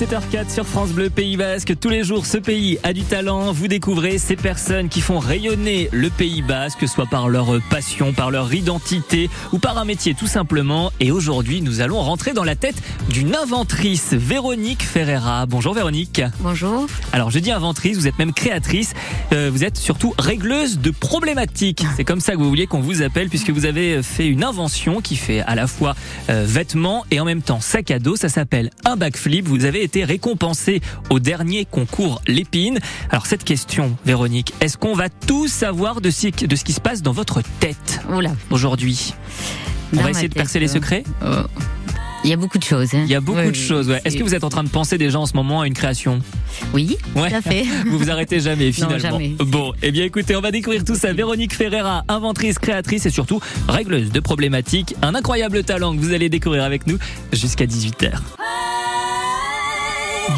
17h04 sur France Bleu Pays Basque. Tous les jours, ce pays a du talent. Vous découvrez ces personnes qui font rayonner le Pays Basque, soit par leur passion, par leur identité ou par un métier tout simplement. Et aujourd'hui, nous allons rentrer dans la tête d'une inventrice, Véronique Ferreira. Bonjour Véronique. Bonjour. Alors je dis inventrice, vous êtes même créatrice. Euh, vous êtes surtout régleuse de problématiques. C'est comme ça que vous vouliez qu'on vous appelle puisque vous avez fait une invention qui fait à la fois euh, vêtements et en même temps sac à dos. Ça s'appelle un backflip. Vous avez été récompensé au dernier concours Lépine. Alors cette question, Véronique, est-ce qu'on va tout savoir de ce, de ce qui se passe dans votre tête aujourd'hui? On Dans va essayer de percer les euh, secrets? euh, Il y a beaucoup de choses. hein. Il y a beaucoup Oui, de choses. Ouais. Est-ce que vous êtes en train de penser déjà en ce moment à une création? Oui, Ouais. tout à fait. Vous vous arrêtez jamais finalement. jamais. Bon, eh bien écoutez, on va découvrir tout ça. Véronique Ferreira, inventrice, créatrice et surtout régleuse de problématiques. Un incroyable talent que vous allez découvrir avec nous jusqu'à 18h.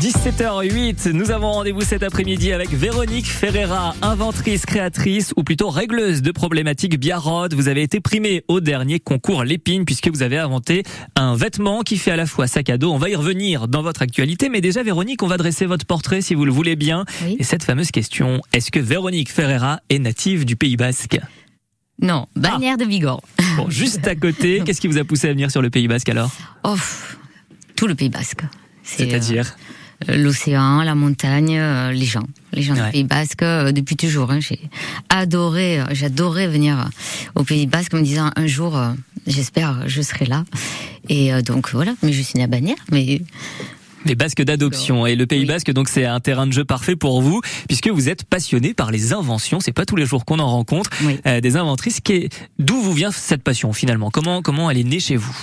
17h08, nous avons rendez-vous cet après-midi avec Véronique Ferreira, inventrice, créatrice ou plutôt régleuse de problématiques Biarrod. Vous avez été primée au dernier concours Lépine puisque vous avez inventé un vêtement qui fait à la fois sac à dos. On va y revenir dans votre actualité, mais déjà Véronique, on va dresser votre portrait si vous le voulez bien. Oui. Et cette fameuse question, est-ce que Véronique Ferreira est native du Pays Basque? Non, bannière de Bigorre. Bon, juste à côté, qu'est-ce qui vous a poussé à venir sur le Pays Basque alors? Oh, tout le Pays Basque. C'est, C'est-à-dire? euh, l'océan, la montagne, euh, les gens, les gens Ouais. du Pays Basque euh, depuis toujours. hein. j'ai adoré, euh, j'adorais venir euh, au Pays Basque en me disant un jour, euh, j'espère, je serai là. Et euh, donc voilà, mais je suis née à Bagnères, mais Les Basques d'adoption et le Pays Oui. Basque donc c'est un terrain de jeu parfait pour vous puisque vous êtes passionné par les inventions. C'est pas tous les jours qu'on en rencontre oui. euh, des inventrices. D'où vous vient cette passion finalement? Comment comment elle est née chez vous?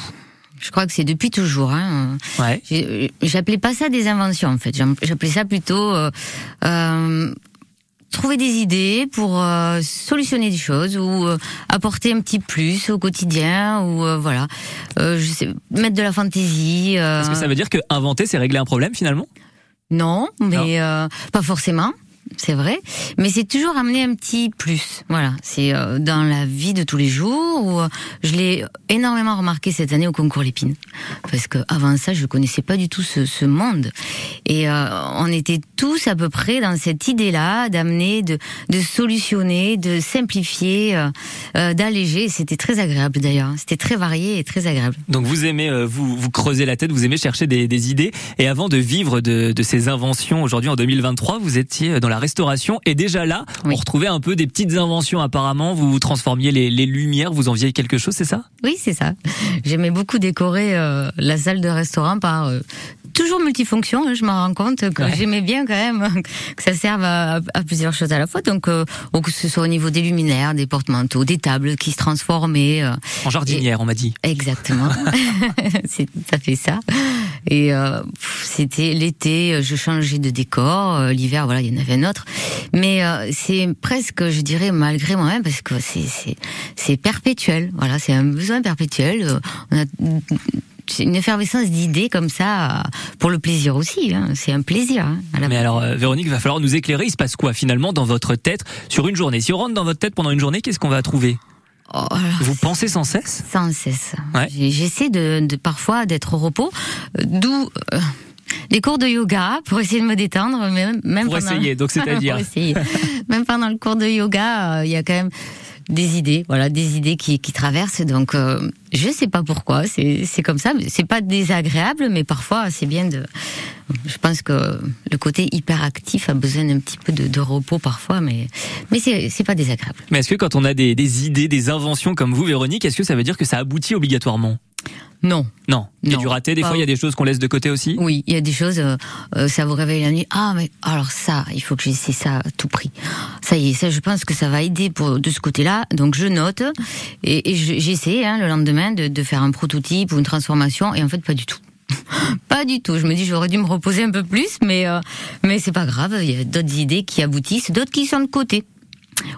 Je crois que c'est depuis toujours. Hein. Ouais. J'ai- J'appelais pas ça des inventions en fait. J'appelais ça plutôt euh, euh, trouver des idées pour euh, solutionner des choses ou euh, apporter un petit plus au quotidien ou euh, voilà, euh, je sais, mettre de la fantaisie. euh, Est-ce que ça veut dire que inventer c'est régler un problème finalement? Non, mais Non. euh, pas forcément. C'est vrai, mais c'est toujours amener un petit plus. Voilà, c'est euh, dans la vie de tous les jours où euh, je l'ai énormément remarqué cette année au concours Lépine, parce que avant ça, je connaissais pas du tout ce, monde, et euh, on était tous à peu près dans cette idée-là d'amener, de, solutionner, de simplifier, d'alléger. C'était très agréable d'ailleurs. C'était très varié et très agréable. Donc vous aimez vous creuser la tête, vous aimez chercher des, des idées. Et avant de vivre de, de ces inventions aujourd'hui en 2023, vous étiez dans la restauration et déjà là, Oui. on retrouvait un peu des petites inventions. Apparemment, vous vous transformiez les, les lumières, vous enviez quelque chose, c'est ça? Oui, c'est ça. J'aimais beaucoup décorer euh, la salle de restaurant par euh, toujours multifonction. hein, je me rends compte que Ouais. j'aimais bien quand même que ça serve à, à plusieurs choses à la fois. Donc, euh, ou que ce soit au niveau des luminaires, des porte-manteaux, des tables qui se transformaient. euh, En jardinière, on m'a dit. Exactement. à fait ça. Et euh, c'était l'été, je changeais de décor. euh, L'hiver, voilà, il y en avait un autre. Mais euh, c'est presque, je dirais, malgré moi-même, parce que c'est c'est c'est perpétuel. Voilà, c'est un besoin perpétuel. On a une effervescence d'idées comme ça pour le plaisir aussi. hein. C'est un plaisir. hein, à la Mais alors, euh, Véronique, il va falloir nous éclairer. Il se passe quoi finalement dans votre tête sur une journée? Si on rentre dans votre tête pendant une journée, qu'est-ce qu'on va trouver? Oh. Vous pensez sans cesse? Sans cesse. Ouais. J'essaie de, de parfois d'être au repos, euh, d'où euh, les cours de yoga pour essayer de me détendre, mais même, même Pour pendant essayer, donc c'est-à-dire Pour essayer. même pendant le cours de yoga, euh, il y a quand même des idées, voilà, des idées qui, qui traversent. Donc, euh, je sais pas pourquoi, c'est comme ça. C'est pas désagréable, mais parfois c'est bien de. Je pense que le côté hyperactif a besoin d'un petit peu de, repos parfois, mais mais c'est pas désagréable. Mais est-ce que quand on a des, des idées, des inventions comme vous, Véronique, est-ce que ça veut dire que ça aboutit obligatoirement? Non, Non. Il y a du raté. Des fois, il y a des choses qu'on laisse de côté aussi? Oui, il y a des choses, euh, euh, ça vous réveille la nuit. Ah, mais alors ça, il faut que j'essaie ça à tout prix. Ça y est, ça, je pense que ça va aider pour de ce côté-là. Donc je note et, et je- j'essaie hein, le lendemain de, de faire un prototype ou une transformation et en fait pas du tout. Pas du tout. Je me dis j'aurais dû me reposer un peu plus, mais euh, mais c'est pas grave. Il y a d'autres idées qui aboutissent, d'autres qui sont de côté.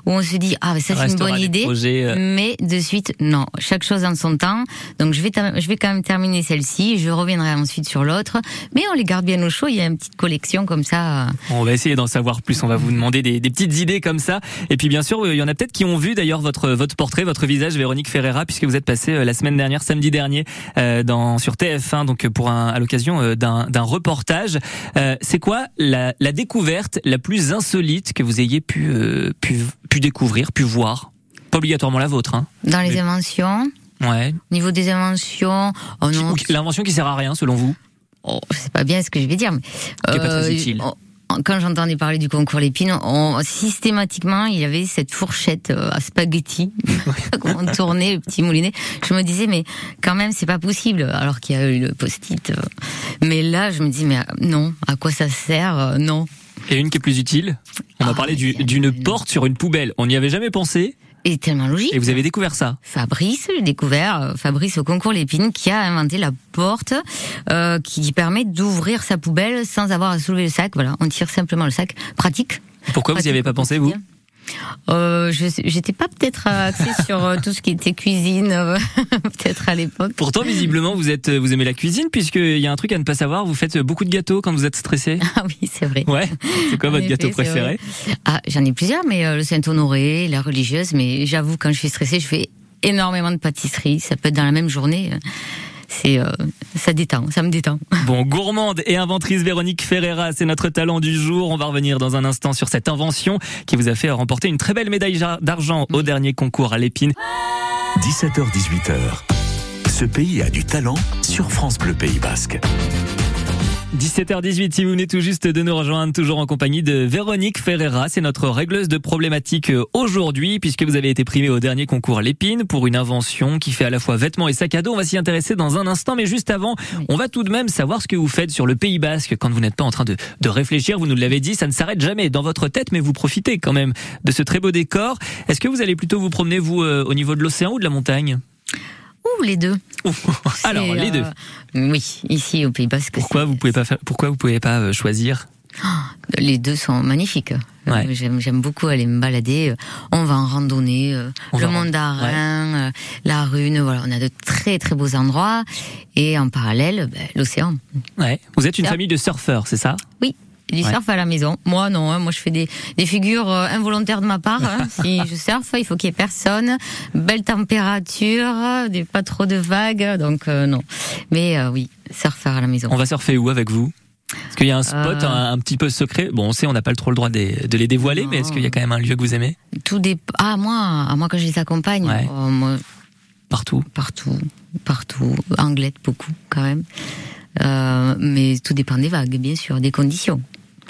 Où on se dit ah ça c'est une bonne idée, euh. mais de suite non. Chaque chose en son temps. Donc je vais je vais quand même terminer celle-ci. Je reviendrai ensuite sur l'autre, mais on les garde bien au chaud. Il y a une petite collection comme ça. On va essayer d'en savoir plus. On va vous demander des, des, petites idées comme ça. Et puis bien sûr, il y en a peut-être qui ont vu d'ailleurs votre votre portrait, votre visage, Véronique Ferreira, puisque vous êtes passé euh, la semaine dernière, samedi dernier, euh, dans sur TF1, donc pour un, à l'occasion d'un d'un reportage. Euh, c'est quoi la, la découverte la plus insolite que vous ayez pu pu pu découvrir, pu voir Pas obligatoirement la vôtre. Hein. Dans les inventions Ouais. Niveau des inventions, oh non. L'invention qui sert à rien, selon vous? Oh, Je sais pas bien ce que je vais dire, mais. Qui pas très euh, utile. Quand j'entendais parler du concours Lépine, on, systématiquement, il y avait cette fourchette euh, à spaghetti on tournait le petit moulinet. Je me disais, mais quand même, c'est pas possible. Alors qu'il y a eu le post-it. Euh. Mais là, je me dis, mais non, à quoi ça sert? Non. Et une qui est plus utile On a ah, parlé d'une porte sur une poubelle. On n'y avait jamais pensé et tellement logique. Et vous avez découvert ça Fabrice, j'ai découvert euh, Fabrice au concours Lépine qui a inventé la porte euh, qui permet d'ouvrir sa poubelle sans avoir à soulever le sac. Voilà, on tire simplement le sac. Pratique. Pourquoi vous n'y avez pas pensé vous euh, J'étais pas peut-être axée sur euh, tout ce qui était cuisine, euh, peut-être à l'époque. Pourtant, visiblement, vous êtes, vous aimez la cuisine, puisqu'il y a un truc à ne pas savoir. Vous faites beaucoup de gâteaux quand vous êtes stressé. Ah oui, c'est vrai. Ouais. C'est quoi votre gâteau préféré Ah, j'en ai plusieurs, mais euh, le Saint-Honoré, la religieuse. Mais j'avoue, quand je suis stressée, je fais énormément de pâtisserie. Ça peut être dans la même journée c'est euh, ça détend, ça me détend. Bon, gourmande et inventrice Véronique Ferreira, c'est notre talent du jour. On va revenir dans un instant sur cette invention qui vous a fait remporter une très belle médaille d'argent au dernier concours à l'épine. 17h-18h. Ce pays a du talent sur France Bleu Pays Basque. 17h18, si vous venez tout juste de nous rejoindre, toujours en compagnie de Véronique Ferreira. C'est notre régleuse de problématiques euh, aujourd'hui, puisque vous avez été primée au dernier concours Lépine pour une invention qui fait à la fois vêtements et sac à dos. On va s'y intéresser dans un instant, mais juste avant, on va tout de même savoir ce que vous faites sur le Pays Basque quand vous n'êtes pas en train de, de réfléchir. Vous nous l'avez dit, ça ne s'arrête jamais dans votre tête, mais vous profitez quand même de ce très beau décor. Est-ce que vous allez plutôt vous promener, vous, euh, au niveau de l'océan ou de la montagne? Les deux. Alors, les deux. Euh, oui, ici au Pays Basque. Pourquoi vous pouvez pas faire, Pourquoi vous pouvez pas euh, choisir oh, Les deux sont magnifiques. Euh, j'aime beaucoup aller me balader. On va en randonnée, le Mandarin, la Rune. Voilà, on a de très très beaux endroits. Et en parallèle, ben, l'océan. Ouais. Vous êtes une famille de surfeurs, c'est ça? Oui du surf à la maison. Moi, non. Hein. moi, je fais des, des figures euh, involontaires de ma part. Hein. si je surfe, il faut qu'il y ait personne. Belle température, des, pas trop de vagues. Donc, euh, non. Mais euh, oui, surfeur à la maison. On va surfer où avec vous? Est-ce qu'il y a un spot un, petit peu secret? Bon, on sait, on n'a pas trop le droit de, de les dévoiler, mais est-ce qu'il y a quand même un lieu que vous aimez? Tout des Ah, moi, à moi quand je les accompagne, oh, moi... partout, partout, partout. Anglette beaucoup quand même. Euh, mais tout dépend des vagues, bien sûr, des conditions.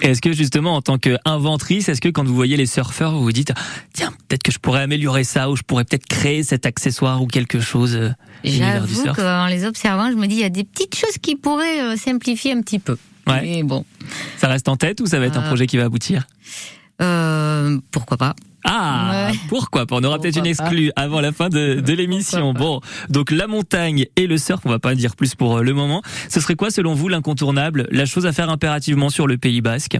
Est-ce que justement, en tant qu'inventrice, est-ce que quand vous voyez les surfeurs, vous vous dites, tiens, peut-être que je pourrais améliorer ça, ou je pourrais peut-être créer cet accessoire ou quelque chose euh, J'avoue qu'en les observant, je me dis, il y a des petites choses qui pourraient euh, simplifier un petit peu. Ouais. Mais bon. Ça reste en tête ou ça va être un projet qui va aboutir? euh, Pourquoi pas ah, pourquoi pas? On aura peut-être une exclue avant la fin de, de l'émission. Bon, donc la montagne et le surf, on va pas dire plus pour euh, le moment. Ce serait quoi, selon vous, l'incontournable, la chose à faire impérativement sur le Pays Basque?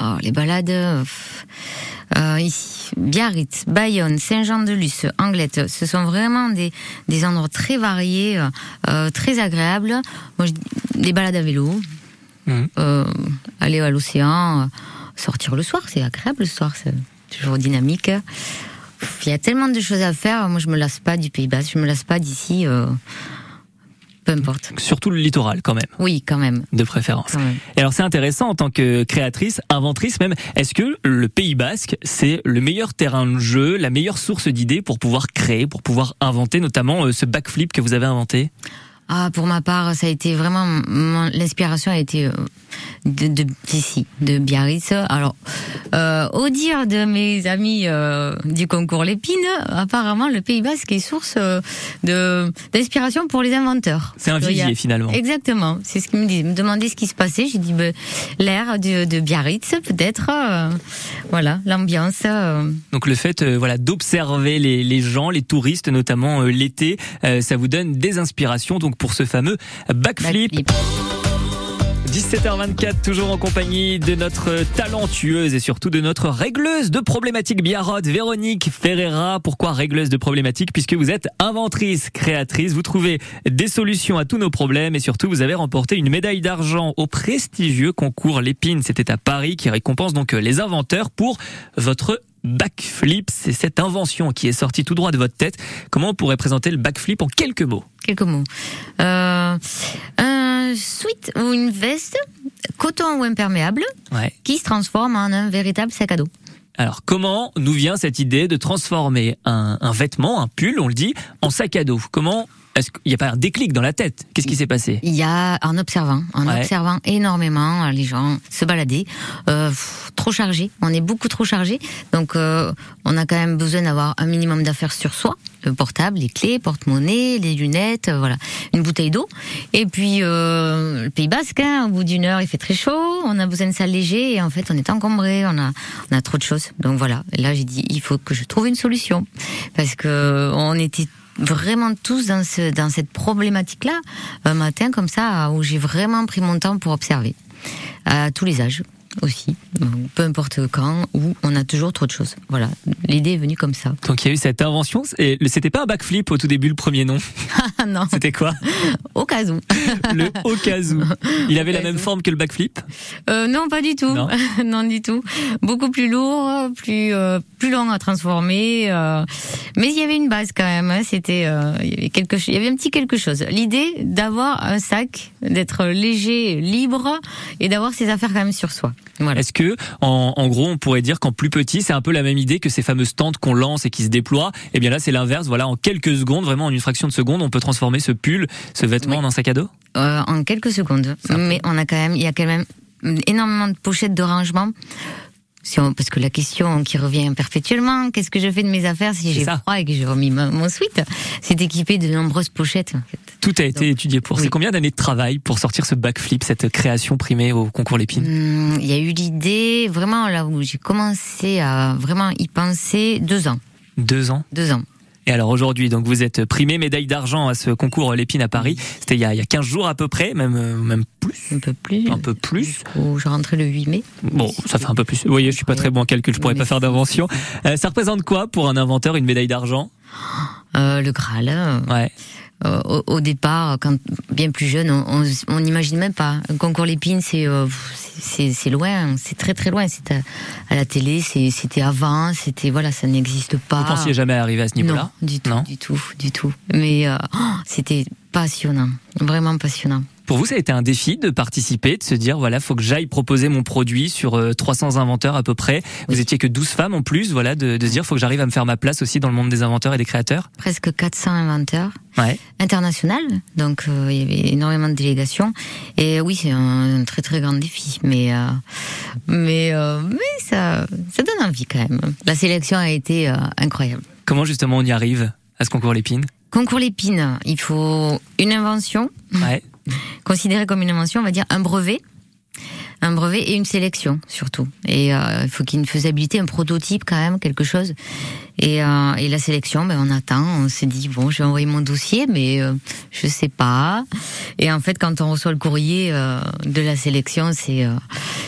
Oh, Les balades. Euh, ici, Biarritz, Bayonne, Saint-Jean-de-Luz, Anglette, ce sont vraiment des, des endroits très variés, euh, très agréables. Moi, je, les balades à vélo, mmh. euh, aller à l'océan, sortir le soir, c'est agréable le soir. Toujours dynamique. Il y a tellement de choses à faire. Moi, je me lasse pas du Pays Basque, je me lasse pas d'ici. Euh, peu importe. Surtout le littoral, quand même. Oui, quand même. De préférence. Et alors, c'est intéressant en tant que créatrice, inventrice même. Est-ce que le Pays Basque, c'est le meilleur terrain de jeu, la meilleure source d'idées pour pouvoir créer, pour pouvoir inventer, notamment euh, ce backflip que vous avez inventé? Ah, pour ma part, ça a été vraiment l'inspiration a été euh, de d'ici, de, Biarritz. Alors, euh, au dire de mes amis euh, du concours Lépine, apparemment le Pays Basque est source euh, de d'inspiration pour les inventeurs. C'est un vivier finalement. Exactement. C'est ce qu'ils me disent. Me demandaient ce qui se passait. J'ai dit ben, l'air de, de, Biarritz, peut-être. voilà, l'ambiance. Donc le fait, voilà, d'observer les, les gens, les touristes, notamment l'été, ça vous donne des inspirations. Donc pour ce fameux backflip. 17h24, toujours en compagnie de notre talentueuse et surtout de notre régleuse de problématiques Biarrot, Véronique Ferreira. Pourquoi régleuse de problématiques? Puisque vous êtes inventrice, créatrice, vous trouvez des solutions à tous nos problèmes et surtout vous avez remporté une médaille d'argent au prestigieux concours Lépine. C'était à Paris qui récompense donc les inventeurs pour votre backflip. C'est cette invention qui est sortie tout droit de votre tête. Comment on pourrait présenter le backflip en quelques mots? Quelques mots. Euh, un sweat ou une veste, coton ou imperméable, Ouais. qui se transforme en un véritable sac à dos. Alors, comment nous vient cette idée de transformer un, un vêtement, un pull, on le dit, en sac à dos? Comment Est-ce qu'il n'y a pas un déclic dans la tête. Qu'est-ce qui s'est passé? Il y a en observant, en Ouais. observant énormément euh, les gens se balader, euh, pff, trop chargés. On est beaucoup trop chargés, donc euh, on a quand même besoin d'avoir un minimum d'affaires sur soi, le portable, les clés, porte-monnaie, les lunettes, euh, voilà, une bouteille d'eau. Et puis le Pays Basque, hein, au bout d'une heure, il fait très chaud, on a besoin de s'alléger et en fait on est encombré, on a on a trop de choses. Donc voilà, Et là j'ai dit il faut que je trouve une solution. Parce que on était vraiment tous dans, dans cette problématique-là, un matin comme ça, où j'ai vraiment pris mon temps pour observer. À tous les âges aussi, peu importe quand, où on a toujours trop de choses. Voilà, l'idée est venue comme ça. Donc, il y a eu cette invention. Et c'était pas un backflip au tout début, le premier nom. Ah non, C'était quoi? Au cas où. Le Okazu. Il avait la même forme que le backflip? Euh, non, pas du tout. Non. Non, du tout. Beaucoup plus lourd, plus euh, plus long à transformer. euh, mais il y avait une base quand même. hein, C'était euh, il y avait quelque chose. Il y avait un petit quelque chose. L'idée d'avoir un sac, d'être léger, libre et d'avoir ses affaires quand même sur soi. Voilà. Est-ce que, en, en gros, on pourrait dire qu'en plus petit, c'est un peu la même idée que ces fameuses tentes qu'on lance et qui se déploient? Eh bien là, c'est l'inverse. Voilà, en quelques secondes, vraiment en une fraction de seconde, on peut transformer ce pull, ce vêtement Oui. en un sac à dos? Euh, en quelques secondes. Mais on a quand même, il y a quand même énormément de pochettes de rangement. Si on- parce que la question qui revient perpétuellement, qu'est-ce que je fais de mes affaires si j'ai froid et que j'ai remis ma- mon sweat C'est équipé de nombreuses pochettes. En fait. Tout a été étudié pour. oui. C'est combien d'années de travail pour sortir ce backflip, cette création primée au concours Lépine? Hum, Il y a eu l'idée, vraiment là où j'ai commencé à vraiment y penser, deux ans. Deux ans? Deux ans. Et alors aujourd'hui, donc vous êtes primé médaille d'argent à ce concours Lépine à Paris. C'était il y a, il y a 15 jours à peu près, même, euh, même plus. Un peu plus. Un peu plus. Où je rentrais le 8 mai. Bon, ça fait un peu plus. Vous voyez, je suis pas très bon en calcul, je pourrais pas faire d'invention. Euh, ça représente quoi pour un inventeur une médaille d'argent? Euh, le Graal. Ouais. Euh, au, au départ, quand bien plus jeune, on- n'imagine même pas. Un concours Lépine, c'est c'est loin, c'est très très loin. C'est à, à la télé, c'était avant, c'était voilà, ça n'existe pas. Vous pensiez jamais arriver à ce niveau-là? Non, du tout, Non? du tout, du tout. Mais euh, oh, c'était passionnant, vraiment passionnant. Pour vous, ça a été un défi de participer, de se dire voilà, faut que j'aille proposer mon produit sur euh, 300 inventeurs à peu près. Vous étiez que 12 femmes en plus, voilà, de, de se dire faut que j'arrive à me faire ma place aussi dans le monde des inventeurs et des créateurs. Presque 400 inventeurs Ouais. international, donc euh, il y avait énormément de délégations. Et oui, c'est un, un très très grand défi, mais euh, mais euh, mais ça ça donne envie quand même. La sélection a été euh, incroyable. Comment justement on y arrive à ce concours Lépine? Concours Lépine, il faut une invention, Ouais. Considérée comme une invention, on va dire un brevet. Un brevet et une sélection surtout. Et euh, il faut qu'il y ait une faisabilité, un prototype quand même, quelque chose. Et, euh, et la sélection, ben on attend. On s'est dit bon, je vais envoyer mon dossier, mais euh, je sais pas. Et en fait, quand on reçoit le courrier euh, de la sélection, c'est euh,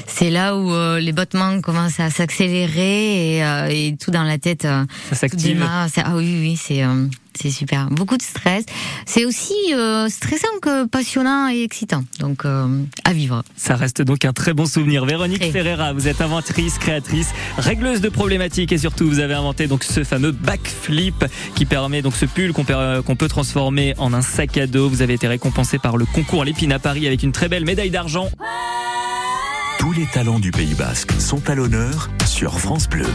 c'est là où les battements commencent à s'accélérer et, et tout dans la tête. Ça s'active. Ah oui, oui, c'est c'est super. Beaucoup de stress. C'est aussi euh, stressant que passionnant et excitant. Donc euh, à vivre. Ça reste donc un très bon souvenir. Véronique Très. Ferreira, vous êtes inventrice, créatrice, régleuse de problématiques et surtout vous avez inventé donc ce fameux backflip qui permet donc ce pull qu'on peut, qu'on peut transformer en un sac à dos. Vous avez été récompensé par le concours Lépine à Paris avec une très belle médaille d'argent. Tous les talents du Pays Basque sont à l'honneur sur France Bleu.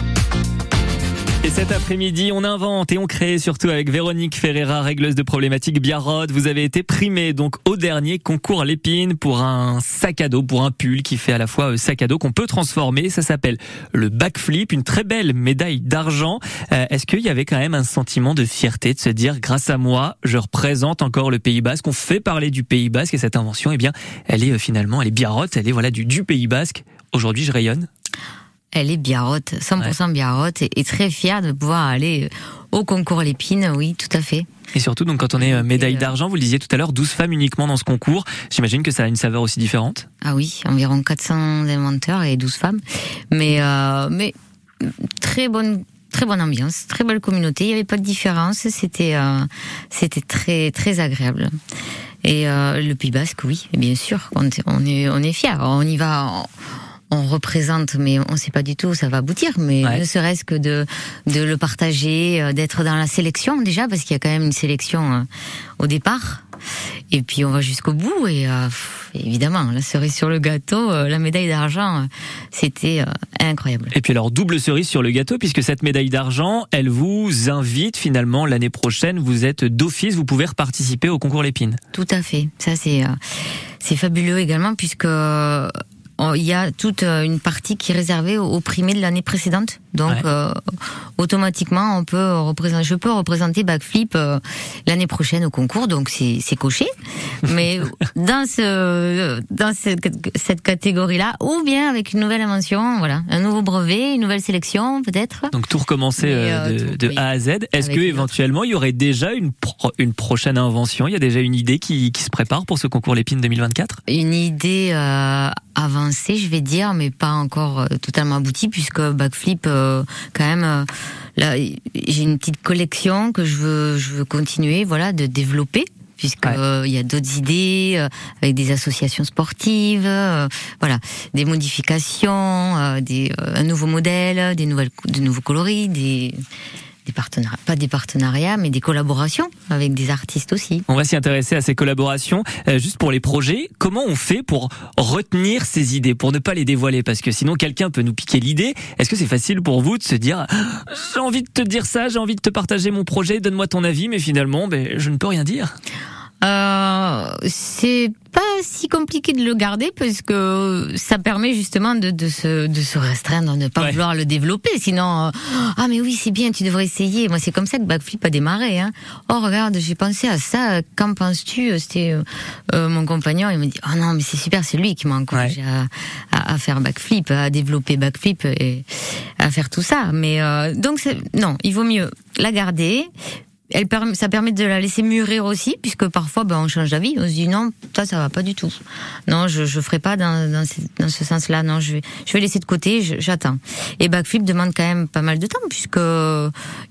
Et cet après-midi, on invente et on crée surtout avec Véronique Ferreira, régleuse de problématiques Biarrod. Vous avez été primée donc au dernier concours Lépine pour un sac à dos, pour un pull qui fait à la fois euh, sac à dos qu'on peut transformer. Ça s'appelle le backflip, une très belle médaille d'argent. Euh, Est-ce qu'il y avait quand même un sentiment de fierté de se dire, grâce à moi, je représente encore le Pays Basque, on fait parler du Pays Basque et cette invention, eh bien, elle est euh, finalement, elle est Biarrod, elle est voilà du, du Pays Basque. Aujourd'hui, je rayonne. Elle est biarrotte, 100% biarrotte, et, et très fière de pouvoir aller au concours Lépine, oui, tout à fait. Et surtout, donc, quand on est euh, médaille euh, d'argent, vous le disiez tout à l'heure, 12 femmes uniquement dans ce concours. J'imagine que ça a une saveur aussi différente. Ah oui, environ 400 inventeurs et 12 femmes. Mais, euh, mais très bonne très bonne ambiance, très belle communauté. Il n'y avait pas de différence. C'était euh, c'était très très agréable. Et euh, le Pays Basque, oui, bien sûr, on, est on est on est fiers. On y va. On, on représente, mais on ne sait pas du tout où ça va aboutir. Mais Ouais. ne serait-ce que de, de le partager, euh, d'être dans la sélection déjà, parce qu'il y a quand même une sélection euh, au départ. Et puis on va jusqu'au bout. Et euh, évidemment, la cerise sur le gâteau, la médaille d'argent, c'était incroyable. Et puis alors, double cerise sur le gâteau, puisque cette médaille d'argent, elle vous invite finalement l'année prochaine. Vous êtes d'office, vous pouvez participer au concours Lépine. Tout à fait. Ça c'est c'est fabuleux également puisque il y a toute euh, une partie qui est réservée aux aux primés de l'année précédente? Donc Ouais. euh, automatiquement on peut représenter je peux représenter backflip euh, l'année prochaine au concours donc c'est coché. Mais dans ce dans cette, cette catégorie-là ou bien avec une nouvelle invention, voilà, un nouveau brevet, une nouvelle sélection peut-être. Donc tout recommencer euh, de, tout, de oui. A à Z. Est-ce que éventuellement il y aurait déjà une, pro- une prochaine invention? Il y a déjà une idée qui, qui se prépare pour ce concours Lépine 2024 une idée avancée, je vais dire, mais pas encore totalement aboutie, puisque backflip, quand même, euh, là, j'ai une petite collection que je veux, je veux continuer, voilà, de développer. Puisque Ouais. euh, il y a d'autres idées euh, avec des associations sportives, euh, voilà, des modifications, euh, des, euh, un nouveau modèle, des nouvelles, de nouveaux coloris, des, des pas des partenariats, mais des collaborations avec des artistes aussi. On va s'y intéresser à ces collaborations. Euh, juste pour les projets, comment on fait pour retenir ces idées, pour ne pas les dévoiler? Parce que sinon, quelqu'un peut nous piquer l'idée. Est-ce que c'est facile pour vous de se dire Ah, j'ai envie de te dire ça, j'ai envie de te partager mon projet, donne-moi ton avis, mais finalement, ben, je ne peux rien dire? Euh, c'est pas si compliqué de le garder parce que ça permet justement de, de, se, de se restreindre, de ne pas Ouais. vouloir le développer. Sinon, euh, ah mais oui c'est bien, tu devrais essayer. Moi c'est comme ça que Backflip a démarré. Hein. Oh regarde, j'ai pensé à ça. Qu'en penses-tu? C'était euh, euh, mon compagnon. Il me dit oh non mais c'est super, c'est lui qui m'a encouragé à, à, à faire Backflip, à développer Backflip et à faire tout ça. Mais donc non, il vaut mieux la garder elle ça permet de la laisser mûrir aussi, puisque parfois ben, on change d'avis, on se dit non, ça ça va pas du tout. Non, je je ferai pas dans, dans, ce, dans ce sens-là. Non, je vais je vais laisser de côté, j'attends. Et Backflip demande quand même pas mal de temps, puisque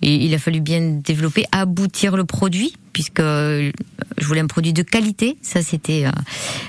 il, il a fallu bien développer, aboutir le produit, puisque euh, je voulais un produit de qualité. Ça c'était euh,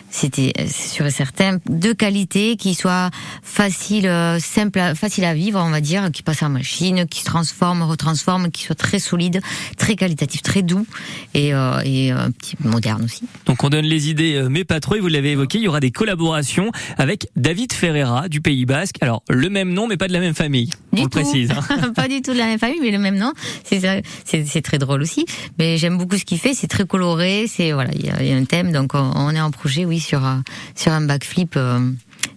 c'était euh, sûr et certain de qualité, qui soit facile, simple, à- facile à vivre, on va dire, qui passe en machine, qui se transforme, retransforme, qui soit très solide, très qualitatif, très doux et, euh, et un petit moderne aussi. Donc on donne les idées, mais pas trop, et vous l'avez évoqué, il y aura des collaborations avec David Ferreira du Pays Basque. Alors, le même nom, mais pas de la même famille, on le précise. hein. pas du tout de la même famille, mais le même nom. C'est très drôle aussi. Mais j'aime beaucoup ce qu'il fait. C'est très coloré. C'est voilà, il y, a il y a un thème. Donc on, on est en projet, oui, sur un- sur un backflip euh,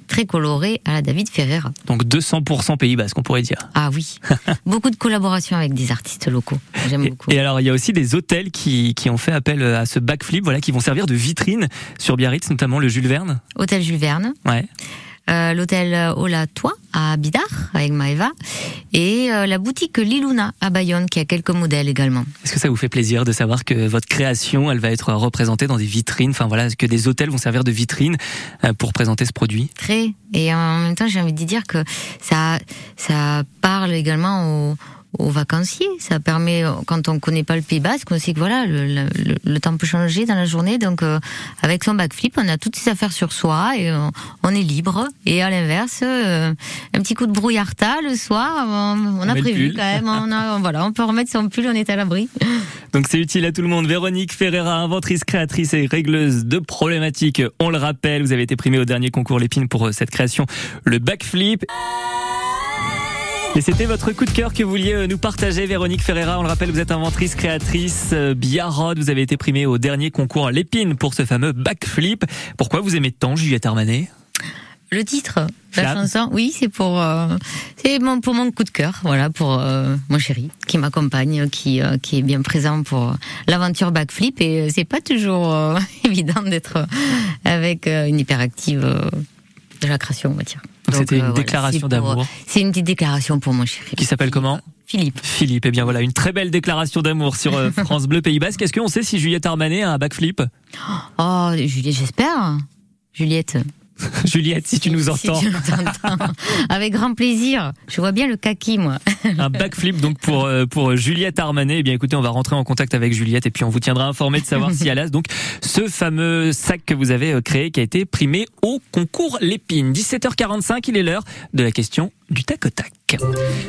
très coloré à la David Ferreira. Donc 200% Pays Basque, on pourrait dire. Ah oui, beaucoup de collaborations avec des artistes locaux. J'aime beaucoup. et alors, il y a aussi des hôtels qui, qui ont fait appel à ce backflip, voilà, qui vont servir de vitrine sur Biarritz, notamment le Jules Verne. Hôtel Jules Verne, Ouais. Euh, l'hôtel Olatois à Bidar avec Maeva et euh, la boutique Liluna à Bayonne qui a quelques modèles également. Est-ce que ça vous fait plaisir de savoir que votre création, elle va être représentée dans des vitrines, enfin voilà, que des hôtels vont servir de vitrine euh, pour présenter ce produit? Très. Et en même temps, j'ai envie de dire que ça, ça parle également aux, aux vacanciers. Ça permet, quand on connaît pas le Pays Basque, on sait que voilà, le, le, le- le temps peut changer dans la journée. Donc, euh, avec son backflip, on a toutes ses affaires sur soi et on, on est libre. Et à l'inverse, euh, un petit coup de brouillarta le soir, on, on a prévu quand même. On a, voilà, on peut remettre son pull, on est à l'abri. Donc c'est utile à tout le monde. Véronique Ferreira, inventrice, créatrice et régleuse de problématiques. On le rappelle, vous avez été primée au dernier concours Lépine pour euh, cette création, le backflip. Et c'était votre coup de cœur que vous vouliez euh, nous partager, Véronique Ferreira. On le rappelle, vous êtes inventrice, créatrice, euh, Biarrod. Vous avez été primée au dernier concours Lépine pour ce fameux backflip. Pourquoi vous aimez tant Juliette Armanet? Le titre, la Flamme. chanson, oui, c'est pour euh, c'est mon pour mon coup de cœur, voilà, pour euh, mon chéri qui m'accompagne, qui euh, qui est bien présent pour l'aventure backflip et c'est pas toujours évident d'être avec une hyperactive de la création, on va dire. Donc c'était une voilà, déclaration d'amour. C'est une petite déclaration pour mon chéri. qui s'appelle comment Philippe. Philippe, eh bien voilà, une très belle déclaration d'amour sur euh, France Bleu Pays Basque. Est-ce qu'on sait si Juliette Armanet a un backflip Oh, Juliette, j'espère. Juliette. Juliette, si tu nous Si entends. Avec grand plaisir. Je vois bien le kaki, moi. Un backflip donc pour euh, pour Juliette Armanet. Eh bien écoutez, on va rentrer en contact avec Juliette et puis on vous tiendra informé de savoir si elle a donc ce fameux sac que vous avez euh, créé qui a été primé au concours Lépine. 17h45, il est l'heure de la question du tac au tac.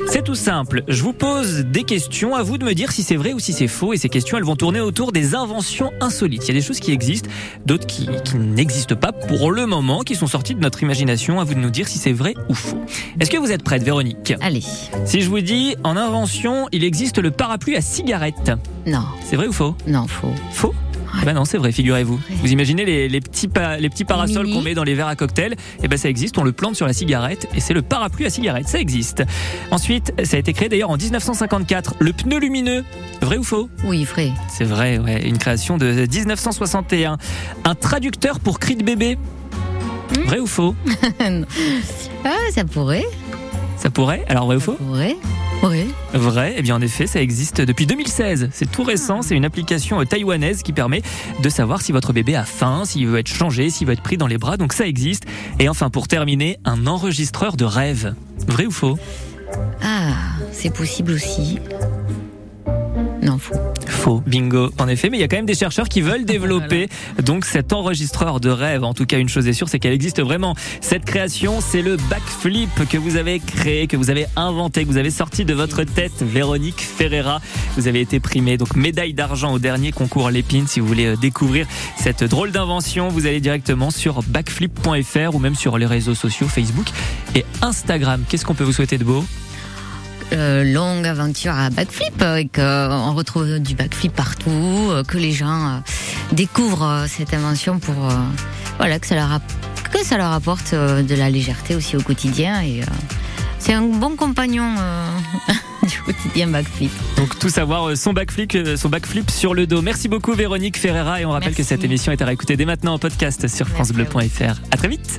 C'est tout simple. Je vous pose des questions. À vous de me dire si c'est vrai ou si c'est faux. Et ces questions, elles vont tourner autour des inventions insolites. Il y a des choses qui existent, d'autres qui, qui n'existent pas pour le moment, qui sont sorties de notre imagination. À vous de nous dire si c'est vrai ou faux. Est-ce que vous êtes prête, Véronique? Allez. Si je vous dis en invention, il existe le parapluie à cigarette. Non, C'est vrai ou faux? Non, faux. Faux? Ben non, c'est vrai, figurez-vous. Vous imaginez les, les petits, pa- les petits parasols qu'on met dans les verres à cocktail Eh ben ça existe, on le plante sur la cigarette et c'est le parapluie à cigarette, ça existe. Ensuite, ça a été créé d'ailleurs en 1954, le pneu lumineux. Vrai ou faux? Oui, vrai. C'est vrai, ouais, une création de 1961. Un traducteur pour cri de bébé. Hmm? Vrai ou faux? Ah, ça pourrait. Ça pourrait? Alors vrai ou Ça faux? pourrait. Oui. Vrai, eh bien en effet, ça existe depuis 2016. C'est tout récent, c'est une application euh, taïwanaise qui permet de savoir si votre bébé a faim, s'il veut être changé, s'il veut être pris dans les bras, donc ça existe. Et enfin, pour terminer, un enregistreur de rêve. Vrai ou faux? Ah, c'est possible aussi. Non, faux. Faux, bingo, en effet, mais il y a quand même des chercheurs qui veulent développer donc cet enregistreur de rêve. En tout cas, une chose est sûre, c'est qu'elle existe vraiment. Cette création, c'est le backflip que vous avez créé, que vous avez inventé, que vous avez sorti de votre tête, Véronique Ferreira. Vous avez été primée, donc médaille d'argent au dernier concours Lépine. Si vous voulez euh, découvrir cette drôle d'invention, vous allez directement sur backflip.fr ou même sur les réseaux sociaux Facebook et Instagram. Qu'est-ce qu'on peut vous souhaiter de beau? Euh, longue aventure à backflip et qu'on retrouve du backflip partout, euh, que les gens euh, découvrent euh, cette invention pour euh, voilà que ça leur que ça leur apporte euh, de la légèreté aussi au quotidien et euh, c'est un bon compagnon euh, du quotidien backflip. Donc tout savoir euh, son backflip, euh, son backflip sur le dos. Merci beaucoup Véronique Ferreira et on rappelle Merci. que cette émission est à réécouter dès maintenant en podcast sur francebleu.fr. À très vite.